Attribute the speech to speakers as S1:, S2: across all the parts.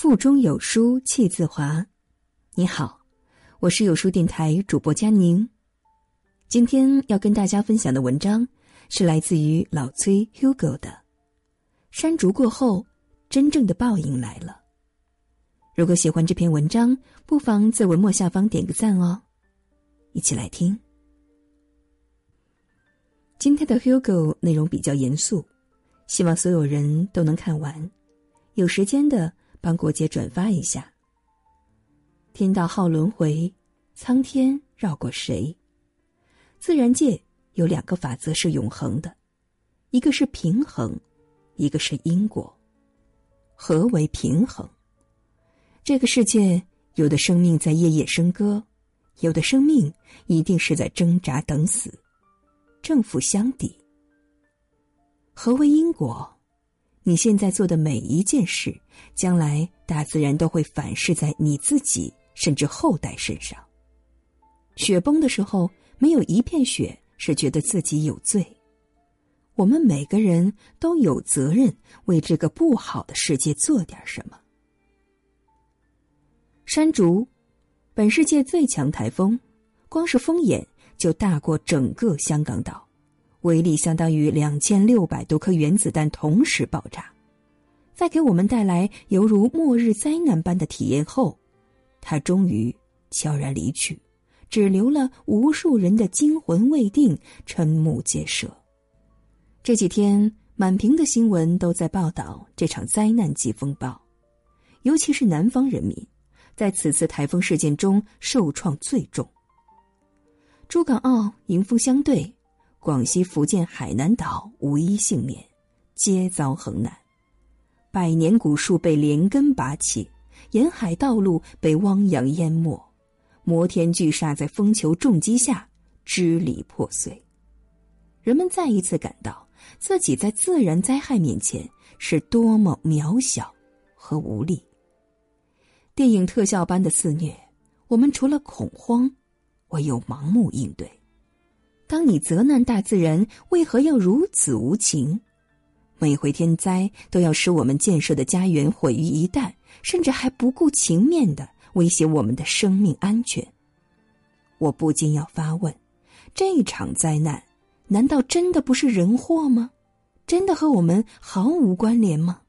S1: 腹中有书气自华。你好，我是有书电台主播佳宁。今天要跟大家分享的文章是来自于老崔 Hugo 的《山竹过后，真正的报应来了》。如果喜欢这篇文章，不妨在文末下方点个赞哦。一起来听。今天的 Hugo 内容比较严肃，希望所有人都能看完。有时间的。帮国姐转发一下。天道好轮回，苍天绕过谁？自然界有两个法则是永恒的，一个是平衡，一个是因果。何为平衡？这个世界有的生命在夜夜笙歌，有的生命一定是在挣扎等死，正负相抵。何为因果？你现在做的每一件事，将来大自然都会反噬在你自己甚至后代身上。雪崩的时候，没有一片雪是觉得自己有罪。我们每个人都有责任为这个不好的世界做点什么。山竹，本世界最强台风，光是风眼就大过整个香港岛。威力相当于两千六百多颗原子弹同时爆炸，在给我们带来犹如末日灾难般的体验后，他终于悄然离去，只留了无数人的惊魂未定、瞠目结舌。这几天，满屏的新闻都在报道这场灾难级风暴，尤其是南方人民，在此次台风事件中受创最重。珠港澳迎风相对。广西、福建、海南岛无一幸免，皆遭横难。百年古树被连根拔起，沿海道路被汪洋淹没，摩天巨厦在风球重击下支离破碎。人们再一次感到自己在自然灾害面前是多么渺小和无力。电影特效般的肆虐，我们除了恐慌，唯有盲目应对。当你责难大自然为何要如此无情，每回天灾都要使我们建设的家园毁于一旦，甚至还不顾情面的威胁我们的生命安全，我不禁要发问：这场灾难难道真的不是人祸吗？真的和我们毫无关联吗？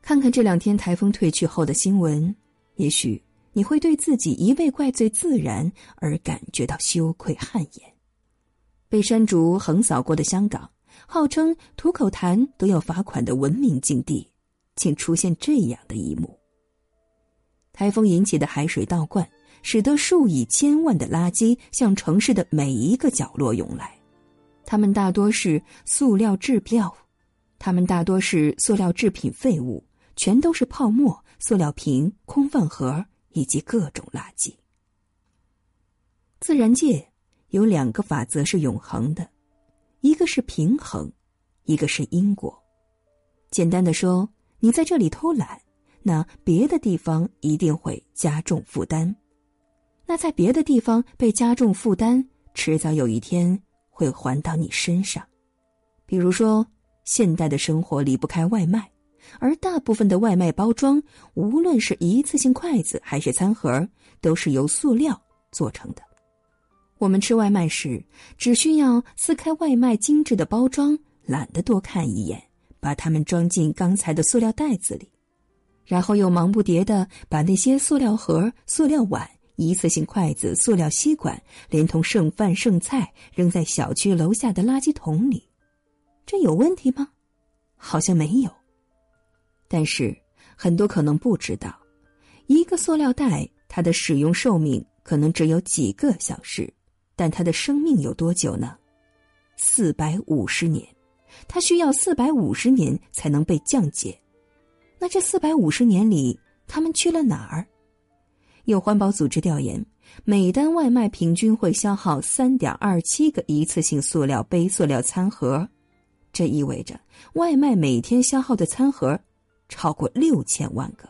S1: 看看这两天台风退去后的新闻，也许你会对自己一味怪罪自然而感觉到羞愧汗颜。被山竹横扫过的香港，号称吐口痰都要罚款的文明境地，竟出现这样的一幕。台风引起的海水倒灌，使得数以千万的垃圾向城市的每一个角落涌来。它们大多是塑料制料，它们大多是塑料制品废物，全都是泡沫、塑料瓶、空饭盒以及各种垃圾。自然界。有两个法则是永恒的，一个是平衡，一个是因果。简单的说，你在这里偷懒，那别的地方一定会加重负担。那在别的地方被加重负担，迟早有一天会还到你身上。比如说，现代的生活离不开外卖，而大部分的外卖包装，无论是一次性筷子还是餐盒，都是由塑料做成的。我们吃外卖时，只需要撕开外卖精致的包装，懒得多看一眼，把它们装进刚才的塑料袋子里，然后又忙不迭的把那些塑料盒、塑料碗、一次性筷子、塑料吸管，连同剩饭剩菜扔在小区楼下的垃圾桶里。这有问题吗？好像没有。但是很多可能不知道，一个塑料袋它的使用寿命可能只有几个小时。但它的生命有多久呢？四百五十年，它需要四百五十年才能被降解。那这四百五十年里，他们去了哪儿？有环保组织调研，每单外卖平均会消耗三点二七个一次性塑料杯、塑料餐盒，这意味着外卖每天消耗的餐盒超过六千万个。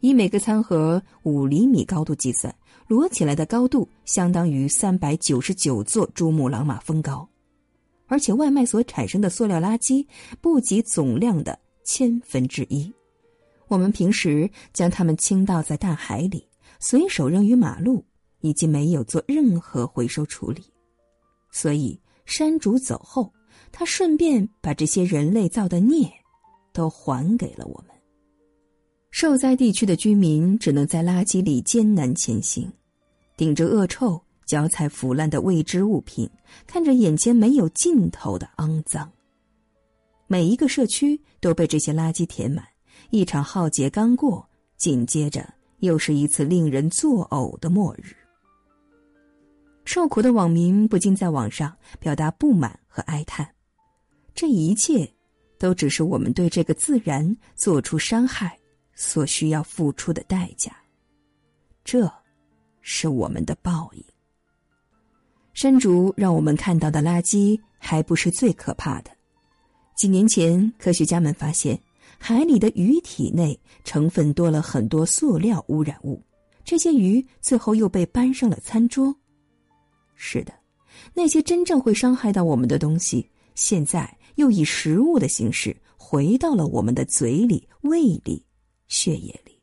S1: 以每个餐盒五厘米高度计算。摞起来的高度相当于三百九十九座珠穆朗玛峰高，而且外卖所产生的塑料垃圾不及总量的千分之一。我们平时将它们倾倒在大海里，随手扔于马路，以及没有做任何回收处理。所以山主走后，他顺便把这些人类造的孽，都还给了我们。受灾地区的居民只能在垃圾里艰难前行，顶着恶臭、脚踩腐烂的未知物品，看着眼前没有尽头的肮脏。每一个社区都被这些垃圾填满，一场浩劫刚过，紧接着又是一次令人作呕的末日。受苦的网民不禁在网上表达不满和哀叹：这一切，都只是我们对这个自然做出伤害所需要付出的代价。这，是我们的报应。山竹让我们看到的垃圾还不是最可怕的。几年前，科学家们发现海里的鱼体内成分多了很多塑料污染物，这些鱼最后又被搬上了餐桌。是的，那些真正会伤害到我们的东西，现在又以食物的形式回到了我们的嘴里、胃里、血液里，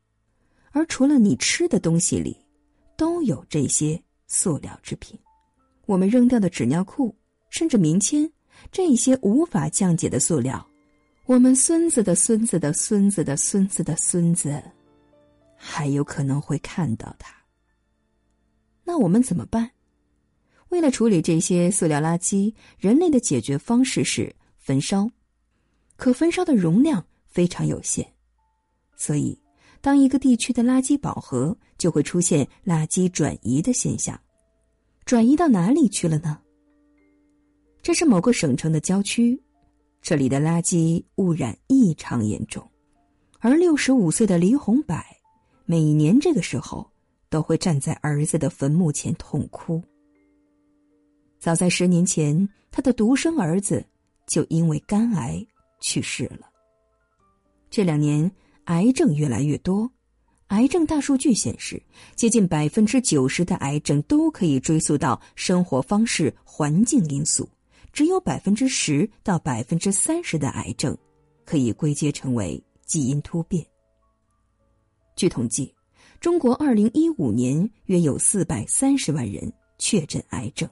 S1: 而除了你吃的东西里，都有这些塑料制品。我们扔掉的纸尿裤，甚至棉签，这些无法降解的塑料，我们孙子的孙子的孙子的孙子的孙子，还有可能会看到它。那我们怎么办？为了处理这些塑料垃圾，人类的解决方式是焚烧，可焚烧的容量非常有限，所以当一个地区的垃圾饱和，就会出现垃圾转移的现象。转移到哪里去了呢？这是某个省城的郊区，这里的垃圾污染异常严重，而六十五岁的李红柏，每年这个时候都会站在儿子的坟墓前痛哭。早在十年前，他的独生儿子就因为肝癌去世了。这两年，癌症越来越多。癌症大数据显示，接近百分之九十的癌症都可以追溯到生活方式、环境因素，只有百分之十到百分之三十的癌症可以归结成为基因突变。据统计，中国二零一五年约有四百三十万人确诊癌症。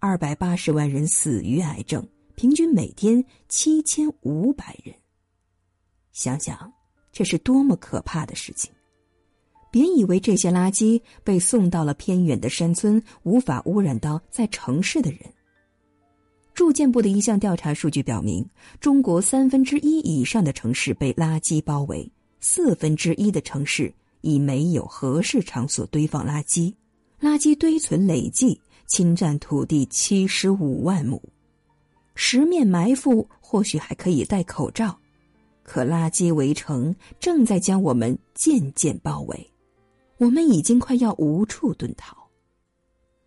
S1: 二百八十万人死于癌症，平均每天七千五百人。想想，这是多么可怕的事情！别以为这些垃圾被送到了偏远的山村，无法污染到在城市的人。住建部的一项调查数据表明，中国三分之一以上的城市被垃圾包围，四分之一的城市已没有合适场所堆放垃圾，垃圾堆存累计。侵占土地七十五万亩，十面埋伏或许还可以戴口罩，可垃圾围城正在将我们渐渐包围，我们已经快要无处遁逃。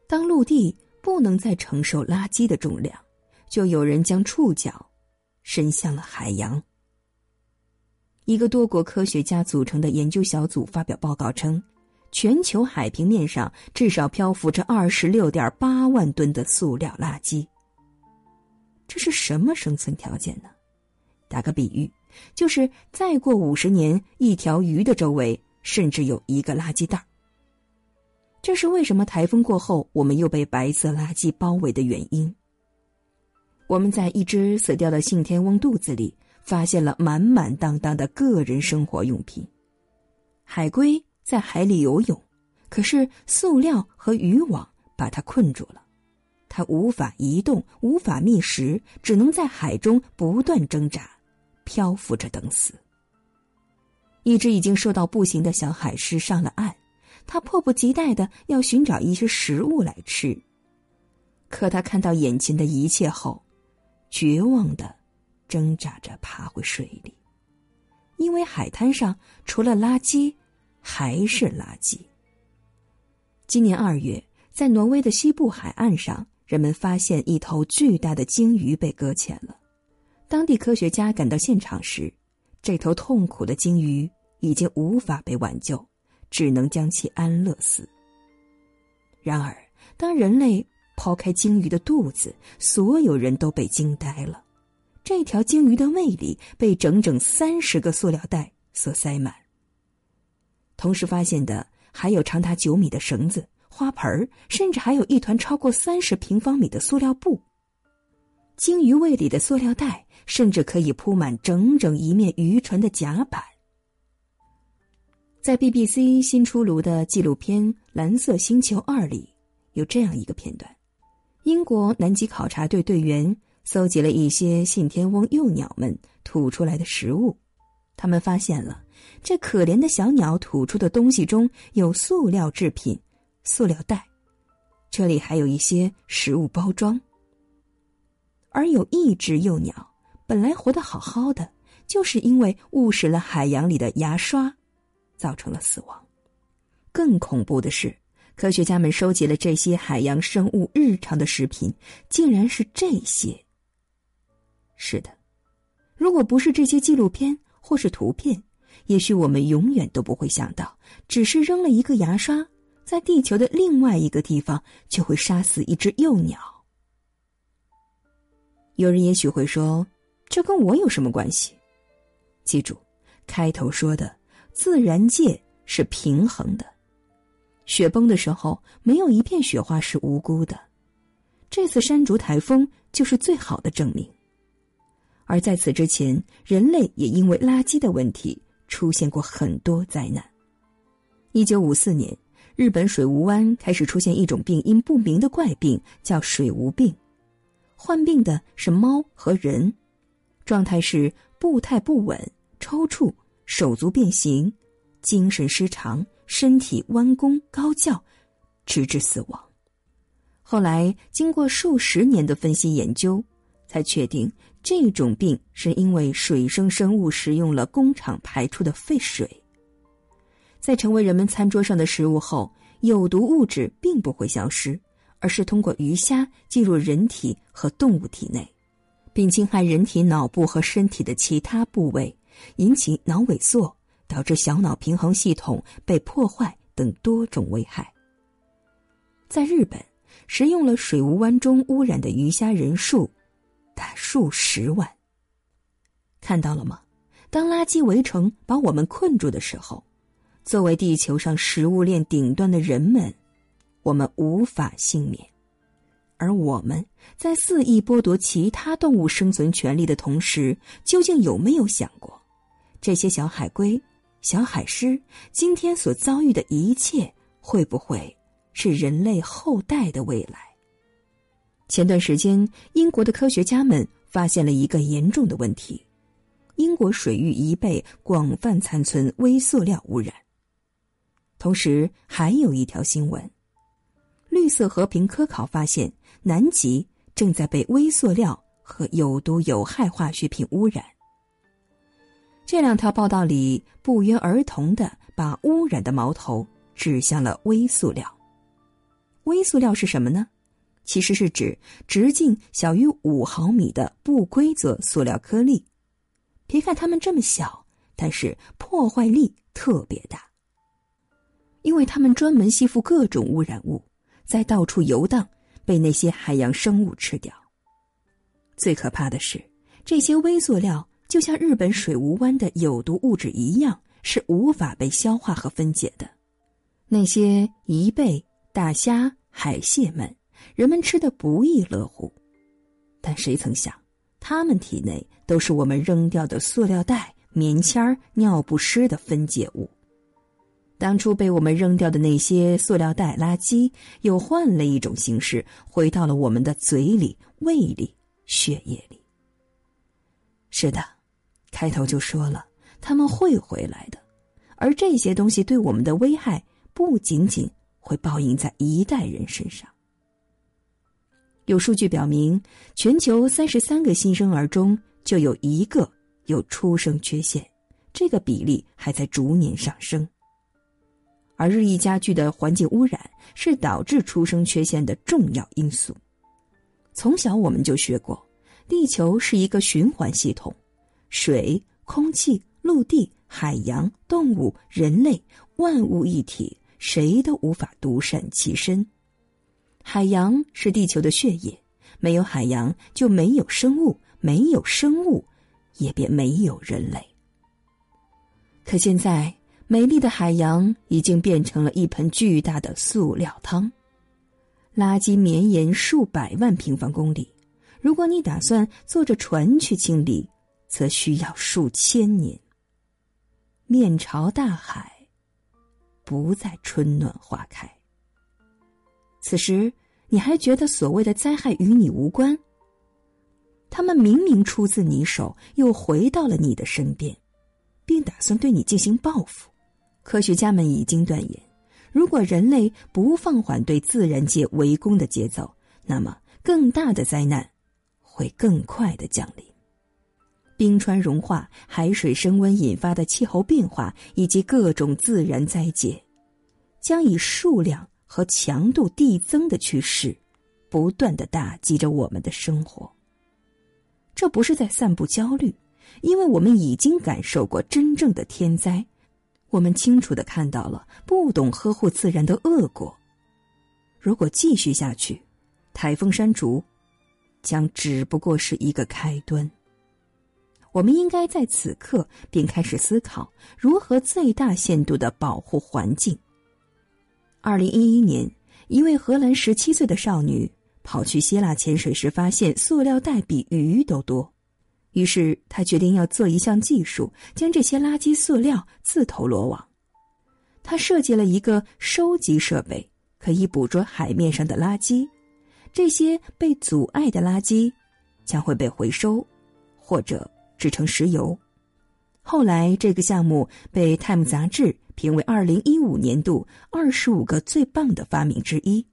S1: 当陆地不能再承受垃圾的重量，就有人将触角伸向了海洋。一个多国科学家组成的研究小组发表报告称。全球海平面上至少漂浮着二十六点八万吨的塑料垃圾。这是什么生存条件呢？打个比喻，就是再过五十年，一条鱼的周围甚至有一个垃圾袋。这是为什么台风过后我们又被白色垃圾包围的原因。我们在一只死掉的信天翁肚子里发现了满满当当的个人生活用品，海龟。在海里游泳，可是塑料和渔网把它困住了，它无法移动，无法觅食，只能在海中不断挣扎，漂浮着等死。一只已经瘦到不行的小海狮上了岸，它迫不及待的要寻找一些食物来吃，可它看到眼前的一切后，绝望的挣扎着爬回水里，因为海滩上除了垃圾。还是垃圾。今年二月，在挪威的西部海岸上，人们发现一头巨大的鲸鱼被搁浅了。当地科学家赶到现场时，这头痛苦的鲸鱼已经无法被挽救，只能将其安乐死。然而，当人类抛开鲸鱼的肚子，所有人都被惊呆了。这条鲸鱼的胃里被整整三十个塑料袋所塞满。同时发现的还有长达九米的绳子、花盆甚至还有一团超过三十平方米的塑料布。鲸鱼胃里的塑料袋甚至可以铺满整整一面渔船的甲板。在 BBC 新出炉的纪录片《蓝色星球二》里，有这样一个片段：英国南极考察队队员搜集了一些信天翁幼鸟们吐出来的食物，他们发现了这可怜的小鸟吐出的东西中有塑料制品、塑料袋，这里还有一些食物包装。而有一只幼鸟本来活得好好的，就是因为误食了海洋里的牙刷。造成了死亡。更恐怖的是，科学家们收集了这些海洋生物日常的食品，竟然是这些。是的，如果不是这些纪录片或是图片，也许我们永远都不会想到，只是扔了一个牙刷，在地球的另外一个地方就会杀死一只幼鸟。有人也许会说，这跟我有什么关系？记住，开头说的。自然界是平衡的，雪崩的时候没有一片雪花是无辜的，这次山竹台风就是最好的证明。而在此之前，人类也因为垃圾的问题出现过很多灾难。一九五四年，日本水无湾开始出现一种病因不明的怪病，叫水无病，患病的是猫和人，状态是步态不稳、抽搐。手足变形，精神失常，身体弯弓高叫，直至死亡。后来经过数十年的分析研究，才确定这种病是因为水生生物食用了工厂排出的废水。在成为人们餐桌上的食物后，有毒物质并不会消失，而是通过鱼虾进入人体和动物体内，并侵害人体脑部和身体的其他部位。引起脑萎缩，导致小脑平衡系统被破坏等多种危害。在日本，食用了水无湾中污染的鱼虾人数达数十万。看到了吗？当垃圾围城把我们困住的时候，作为地球上食物链顶端的人们，我们无法幸免。而我们在肆意剥夺其他动物生存权利的同时，究竟有没有想过？这些小海龟、小海狮今天所遭遇的一切，会不会是人类后代的未来？前段时间，英国的科学家们发现了一个严重的问题：英国水域以北广泛残存微塑料污染。同时，还有一条新闻：绿色和平科考发现，南极正在被微塑料和有毒有害化学品污染。这两条报道里不约而同的把污染的矛头指向了微塑料。微塑料是什么呢？其实是指直径小于五毫米的不规则塑料颗粒。别看它们这么小，但是破坏力特别大。因为它们专门吸附各种污染物，在到处游荡，被那些海洋生物吃掉。最可怕的是，这些微塑料。就像日本水无湾的有毒物质一样，是无法被消化和分解的。那些贻贝、大虾、海蟹们，人们吃的不亦乐乎。但谁曾想，它们体内都是我们扔掉的塑料袋、棉签尿不湿的分解物。当初被我们扔掉的那些塑料袋垃圾，又换了一种形式，回到了我们的嘴里、胃里、血液里。是的。开头就说了，他们会回来的，而这些东西对我们的危害不仅仅会报应在一代人身上。有数据表明，全球三十三个新生儿中就有一个有出生缺陷，这个比例还在逐年上升。而日益加剧的环境污染是导致出生缺陷的重要因素。从小我们就学过，地球是一个循环系统。水、空气、陆地、海洋、动物、人类，万物一体，谁都无法独善其身。海洋是地球的血液，没有海洋就没有生物，没有生物，也便没有人类。可现在，美丽的海洋已经变成了一盆巨大的塑料汤，垃圾绵延数百万平方公里。如果你打算坐着船去清理，则需要数千年。面朝大海，不再春暖花开。此时，你还觉得所谓的灾害与你无关？他们明明出自你手，又回到了你的身边。并打算对你进行报复。科学家们已经断言，如果人类不放缓对自然界围攻的节奏，那么更大的灾难会更快的降临。冰川融化、海水升温引发的气候变化以及各种自然灾劫，将以数量和强度递增的趋势，不断的打击着我们的生活。这不是在散布焦虑。因为我们已经感受过真正的天灾，我们清楚的看到了不懂呵护自然的恶果。如果继续下去，台风山竹将只不过是一个开端。我们应该在此刻便开始思考如何最大限度的保护环境。二零一一年，一位荷兰十七岁的少女跑去希腊潜水时，发现塑料袋比鱼都多。于是他决定要做一项技术，将这些垃圾塑料自投罗网。他设计了一个收集设备，可以捕捉海面上的垃圾。这些被阻碍的垃圾将会被回收，或者制成石油。后来，这个项目被《Time》杂志评为二零一五年度二十五个最棒的发明之一。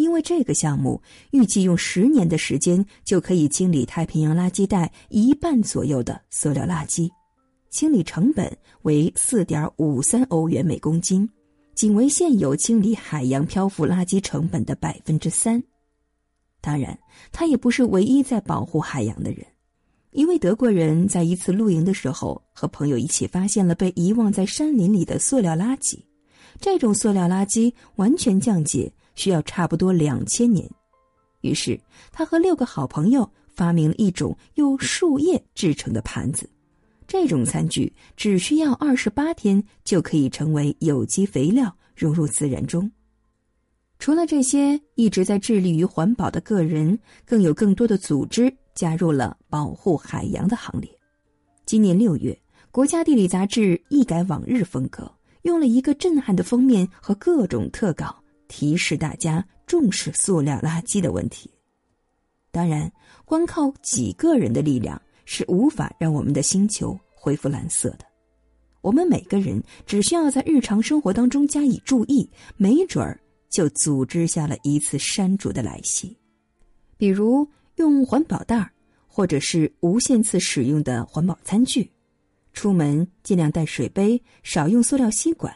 S1: 因为这个项目预计用十年的时间就可以清理太平洋垃圾带一半左右的塑料垃圾，清理成本为四点五三欧元每公斤，仅为现有清理海洋漂浮垃圾成本的百分之三。当然，他也不是唯一在保护海洋的人。一位德国人在一次露营的时候，和朋友一起发现了被遗忘在山林里的塑料垃圾。这种塑料垃圾完全降解。需要差不多两千年，于是他和六个好朋友发明了一种用树叶制成的盘子。这种餐具只需要二十八天就可以成为有机肥料，融入自然中。除了这些一直在致力于环保的个人，更有更多的组织加入了保护海洋的行列。今年六月，《国家地理》杂志一改往日风格，用了一个震撼的封面和各种特稿。提示大家重视塑料垃圾的问题。当然，光靠几个人的力量是无法让我们的星球恢复蓝色的。我们每个人只需要在日常生活当中加以注意，没准儿就组织下了一次山竹的来袭。比如用环保袋儿，或者是无限次使用的环保餐具。出门尽量带水杯，少用塑料吸管，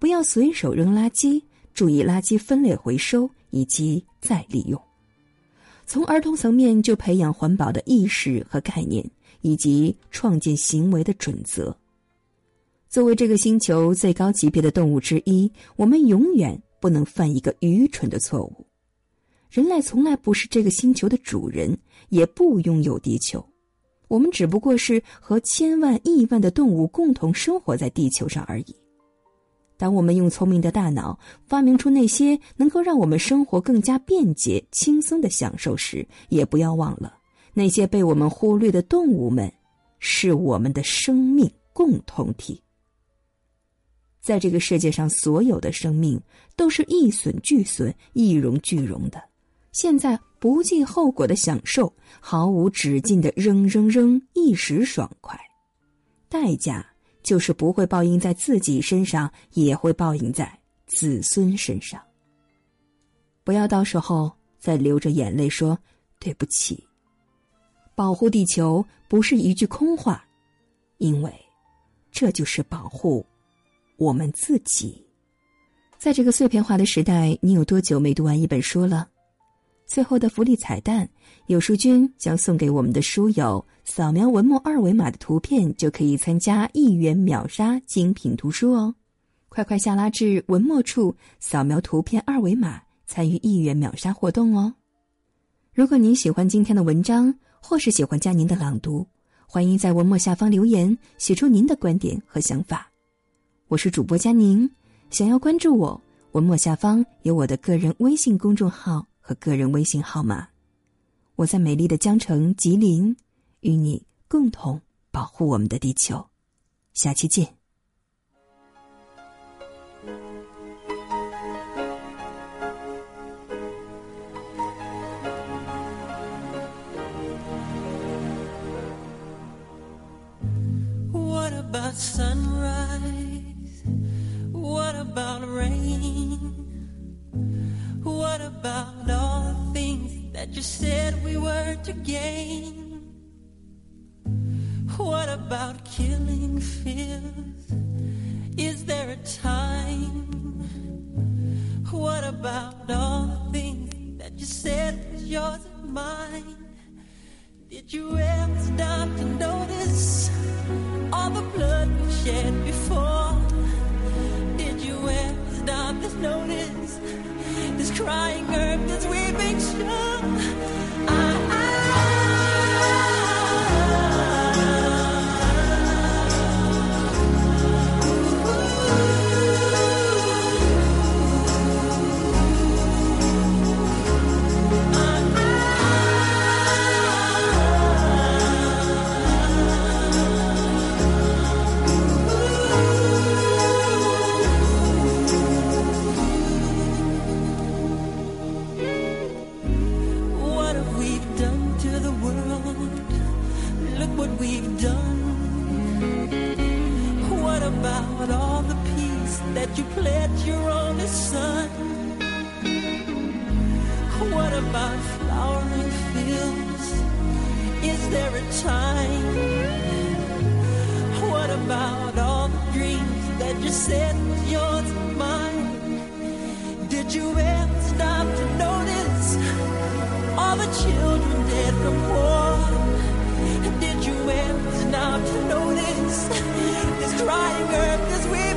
S1: 不要随手扔垃圾。注意垃圾分类回收以及再利用，从儿童层面就培养环保的意识和概念，以及创建行为的准则。作为这个星球最高级别的动物之一，我们永远不能犯一个愚蠢的错误：人类从来不是这个星球的主人，也不拥有地球，我们只不过是和千万亿万的动物共同生活在地球上而已。当我们用聪明的大脑发明出那些能够让我们生活更加便捷、轻松的享受时，也不要忘了那些被我们忽略的动物们，是我们的生命共同体。在这个世界上，所有的生命都是一损俱损、一荣俱荣的。现在不计后果的享受，毫无止境的扔扔扔，一时爽快，代价。就是不会报应在自己身上，也会报应在子孙身上。不要到时候再流着眼泪说对不起。保护地球不是一句空话，因为这就是保护我们自己。在这个碎片化的时代，你有多久没读完一本书了？最后的福利彩蛋，有书君将送给我们的书友，扫描文末二维码的图片就可以参加一元秒杀精品图书哦！快快下拉至文末处，扫描图片二维码参与一元秒杀活动哦！如果您喜欢今天的文章，或是喜欢佳宁的朗读，欢迎在文末下方留言，写出您的观点和想法。我是主播佳宁，想要关注我，文末下方有我的个人微信公众号和个人微信号码。我在美丽的江城吉林，与你共同保护我们的地球。下期见。
S2: What about sunrise? What about rain? What about all the things that you said we were to gain? What about killing fears? Is there a time? What about all the things that you said was yours and mine? Did you ever stop to notice? all the blood we've shed before. Did you ever stop to notice this crying earth, this weeping shore? I, I children dead from war. Did you ever stop to notice this crying earth, this weird?